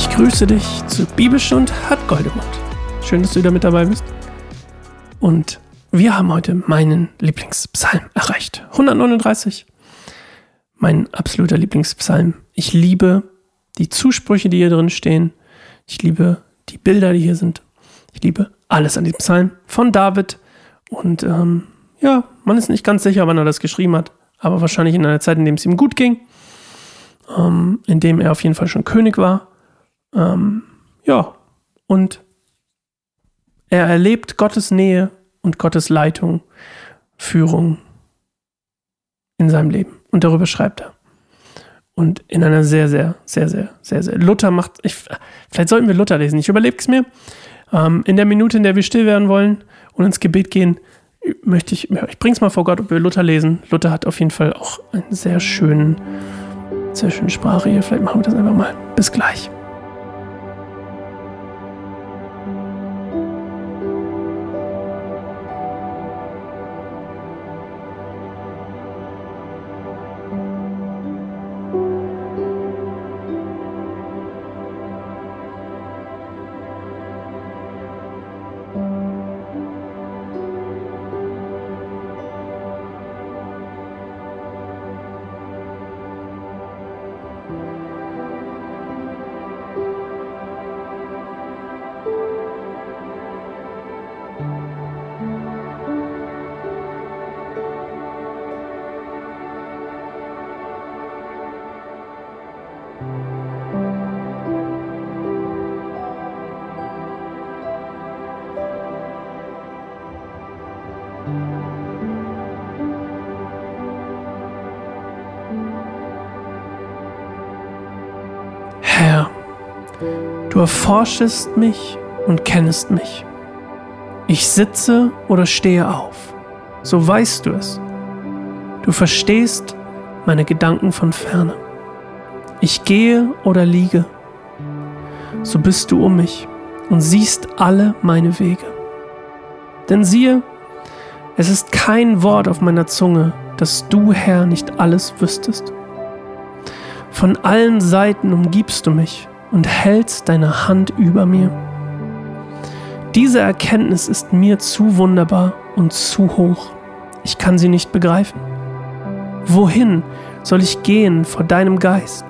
Ich grüße dich zu Bibelstund hat Goldemund. Schön, dass du wieder mit dabei bist. Und wir haben heute meinen Lieblingspsalm erreicht. 139. Mein absoluter Lieblingspsalm. Ich liebe die Zusprüche, die hier drin stehen. Ich liebe die Bilder, die hier sind. Ich liebe alles an diesem Psalm von David. Und ähm, ja, man ist nicht ganz sicher, wann er das geschrieben hat, aber wahrscheinlich in einer Zeit, in der es ihm gut ging, ähm, in dem er auf jeden Fall schon König war. Ähm, ja, und er erlebt Gottes Nähe und Gottes Leitung, Führung in seinem Leben. Und darüber schreibt er. Und in einer sehr, sehr, sehr, sehr, sehr, sehr. Luther macht. Ich, vielleicht sollten wir Luther lesen. Ich überlege es mir. Ähm, in der Minute, in der wir still werden wollen und ins Gebet gehen, möchte ich. Ich bring's mal vor Gott, ob wir Luther lesen. Luther hat auf jeden Fall auch einen sehr schönen, sehr schönen Sprache hier. Vielleicht machen wir das einfach mal. Bis gleich. Erforschest mich und kennest mich. Ich sitze oder stehe auf, so weißt du es. Du verstehst meine Gedanken von ferne. Ich gehe oder liege, so bist du um mich und siehst alle meine Wege. Denn siehe, es ist kein Wort auf meiner Zunge, dass du, Herr, nicht alles wüsstest. Von allen Seiten umgibst du mich und hältst deine Hand über mir. Diese Erkenntnis ist mir zu wunderbar und zu hoch. Ich kann sie nicht begreifen. Wohin soll ich gehen vor deinem Geist?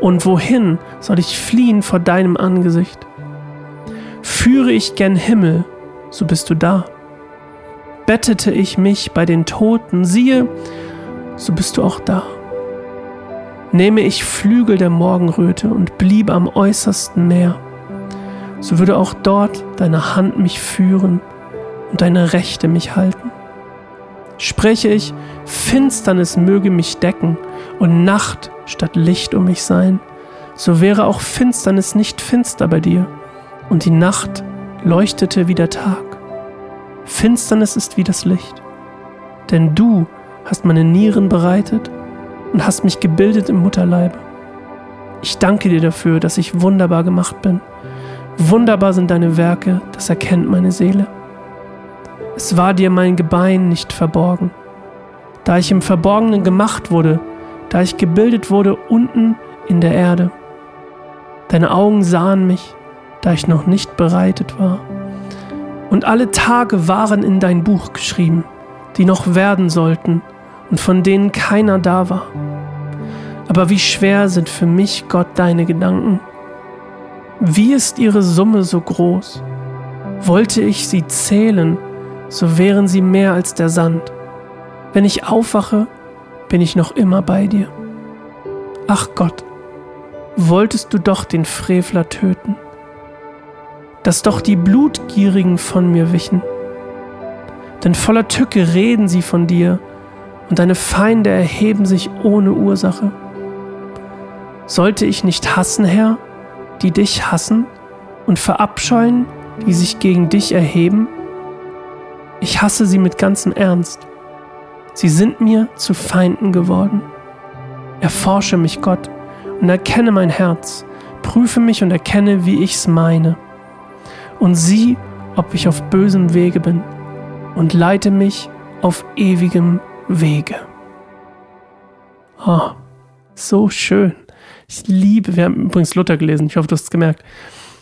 Und wohin soll ich fliehen vor deinem Angesicht? Führe ich gern Himmel, so bist du da. Bettete ich mich bei den Toten, siehe, so bist du auch da. Nehme ich Flügel der Morgenröte und blieb am äußersten Meer, so würde auch dort deine Hand mich führen und deine Rechte mich halten. Spreche ich, Finsternis möge mich decken und Nacht statt Licht um mich sein, so wäre auch Finsternis nicht finster bei dir und die Nacht leuchtete wie der Tag. Finsternis ist wie das Licht, denn du hast meine Nieren bereitet und hast mich gebildet im Mutterleibe. Ich danke dir dafür, dass ich wunderbar gemacht bin. Wunderbar sind deine Werke, das erkennt meine Seele. Es war dir mein Gebein nicht verborgen. Da ich im Verborgenen gemacht wurde, da ich gebildet wurde unten in der Erde. Deine Augen sahen mich, da ich noch nicht bereitet war. Und alle Tage waren in dein Buch geschrieben, die noch werden sollten, und von denen keiner da war. Aber wie schwer sind für mich, Gott, deine Gedanken? Wie ist ihre Summe so groß? Wollte ich sie zählen, so wären sie mehr als der Sand. Wenn ich aufwache, bin ich noch immer bei dir. Ach Gott, wolltest du doch den Frevler töten, dass doch die Blutgierigen von mir wichen. Denn voller Tücke reden sie von dir und deine Feinde erheben sich ohne Ursache. Sollte ich nicht hassen, Herr, die dich hassen, und verabscheuen, die sich gegen dich erheben? Ich hasse sie mit ganzem Ernst. Sie sind mir zu Feinden geworden. Erforsche mich, Gott, und erkenne mein Herz, prüfe mich und erkenne, wie ich's meine. Und sieh, ob ich auf bösem Wege bin, und leite mich auf ewigem Wege. Oh, so schön. Ich liebe, wir haben übrigens Luther gelesen, ich hoffe, du hast es gemerkt.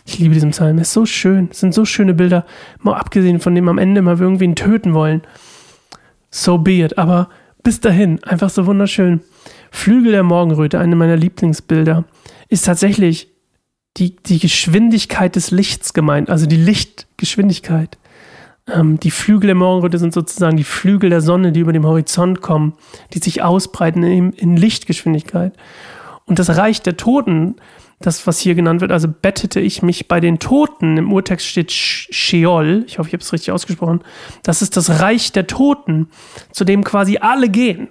Ich liebe diesen Psalm, er ist so schön, es sind so schöne Bilder, mal abgesehen von dem am Ende mal irgendwen töten wollen. So be it, aber bis dahin, einfach so wunderschön. Flügel der Morgenröte, eine meiner Lieblingsbilder, ist tatsächlich die, die Geschwindigkeit des Lichts gemeint, also die Lichtgeschwindigkeit. Ähm, die Flügel der Morgenröte sind sozusagen die Flügel der Sonne, die über dem Horizont kommen, die sich ausbreiten in, in Lichtgeschwindigkeit. Und das Reich der Toten, das, was hier genannt wird, also bettete ich mich bei den Toten, im Urtext steht Sheol, ich hoffe, ich habe es richtig ausgesprochen, das ist das Reich der Toten, zu dem quasi alle gehen.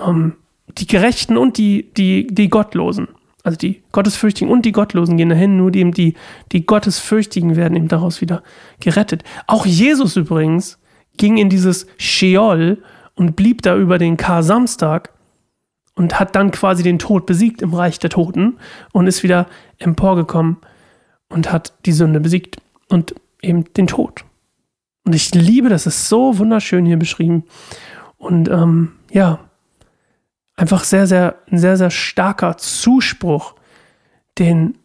Ähm, die Gerechten und die, die, die Gottlosen. Also die Gottesfürchtigen und die Gottlosen gehen dahin, nur die, die, die Gottesfürchtigen werden eben daraus wieder gerettet. Auch Jesus übrigens ging in dieses Sheol und blieb da über den Kar-Samstag und hat dann quasi den Tod besiegt im Reich der Toten und ist wieder emporgekommen und hat die Sünde besiegt und eben den Tod. Und ich liebe, das ist so wunderschön hier beschrieben. Und ähm, ja, einfach sehr, sehr, ein sehr, sehr starker Zuspruch, den,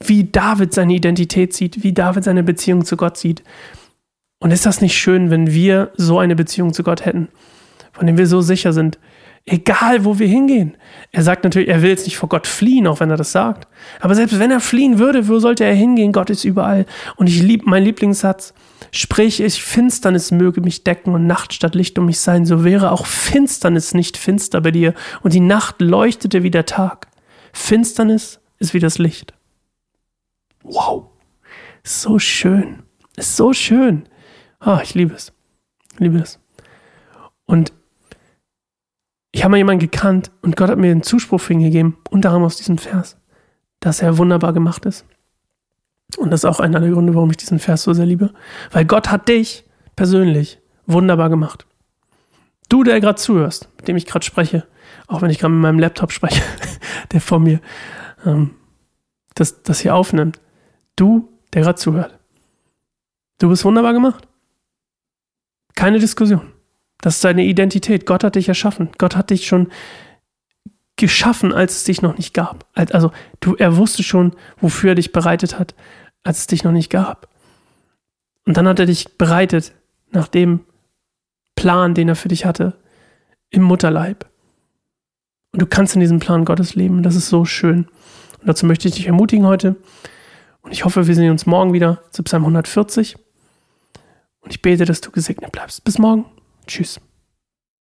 wie David seine Identität sieht, wie David seine Beziehung zu Gott sieht. Und ist das nicht schön, wenn wir so eine Beziehung zu Gott hätten, von dem wir so sicher sind, egal wo wir hingehen. Er sagt natürlich, er will jetzt nicht vor Gott fliehen, auch wenn er das sagt. Aber selbst wenn er fliehen würde, wo sollte er hingehen? Gott ist überall. Und ich liebe mein Lieblingssatz. Sprich ich, Finsternis möge mich decken und Nacht statt Licht um mich sein, so wäre auch Finsternis nicht finster bei dir und die Nacht leuchtete wie der Tag. Finsternis ist wie das Licht. Wow. So schön. Ist so schön. Ah, ich liebe es. Ich liebe es. Und ich habe mal jemanden gekannt und Gott hat mir einen Zuspruch hingegeben, unter anderem aus diesem Vers, dass er wunderbar gemacht ist. Und das ist auch einer der Gründe, warum ich diesen Vers so sehr liebe. Weil Gott hat dich persönlich wunderbar gemacht. Du, der gerade zuhörst, mit dem ich gerade spreche, auch wenn ich gerade mit meinem Laptop spreche, der vor mir ähm, das, das hier aufnimmt. Du, der gerade zuhört. Du bist wunderbar gemacht. Keine Diskussion. Das ist deine Identität. Gott hat dich erschaffen. Gott hat dich schon geschaffen, als es dich noch nicht gab. Also du, er wusste schon, wofür er dich bereitet hat als es dich noch nicht gab. Und dann hat er dich bereitet nach dem Plan, den er für dich hatte, im Mutterleib. Und du kannst in diesem Plan Gottes leben. Das ist so schön. Und dazu möchte ich dich ermutigen heute. Und ich hoffe, wir sehen uns morgen wieder zu Psalm 140. Und ich bete, dass du gesegnet bleibst. Bis morgen. Tschüss.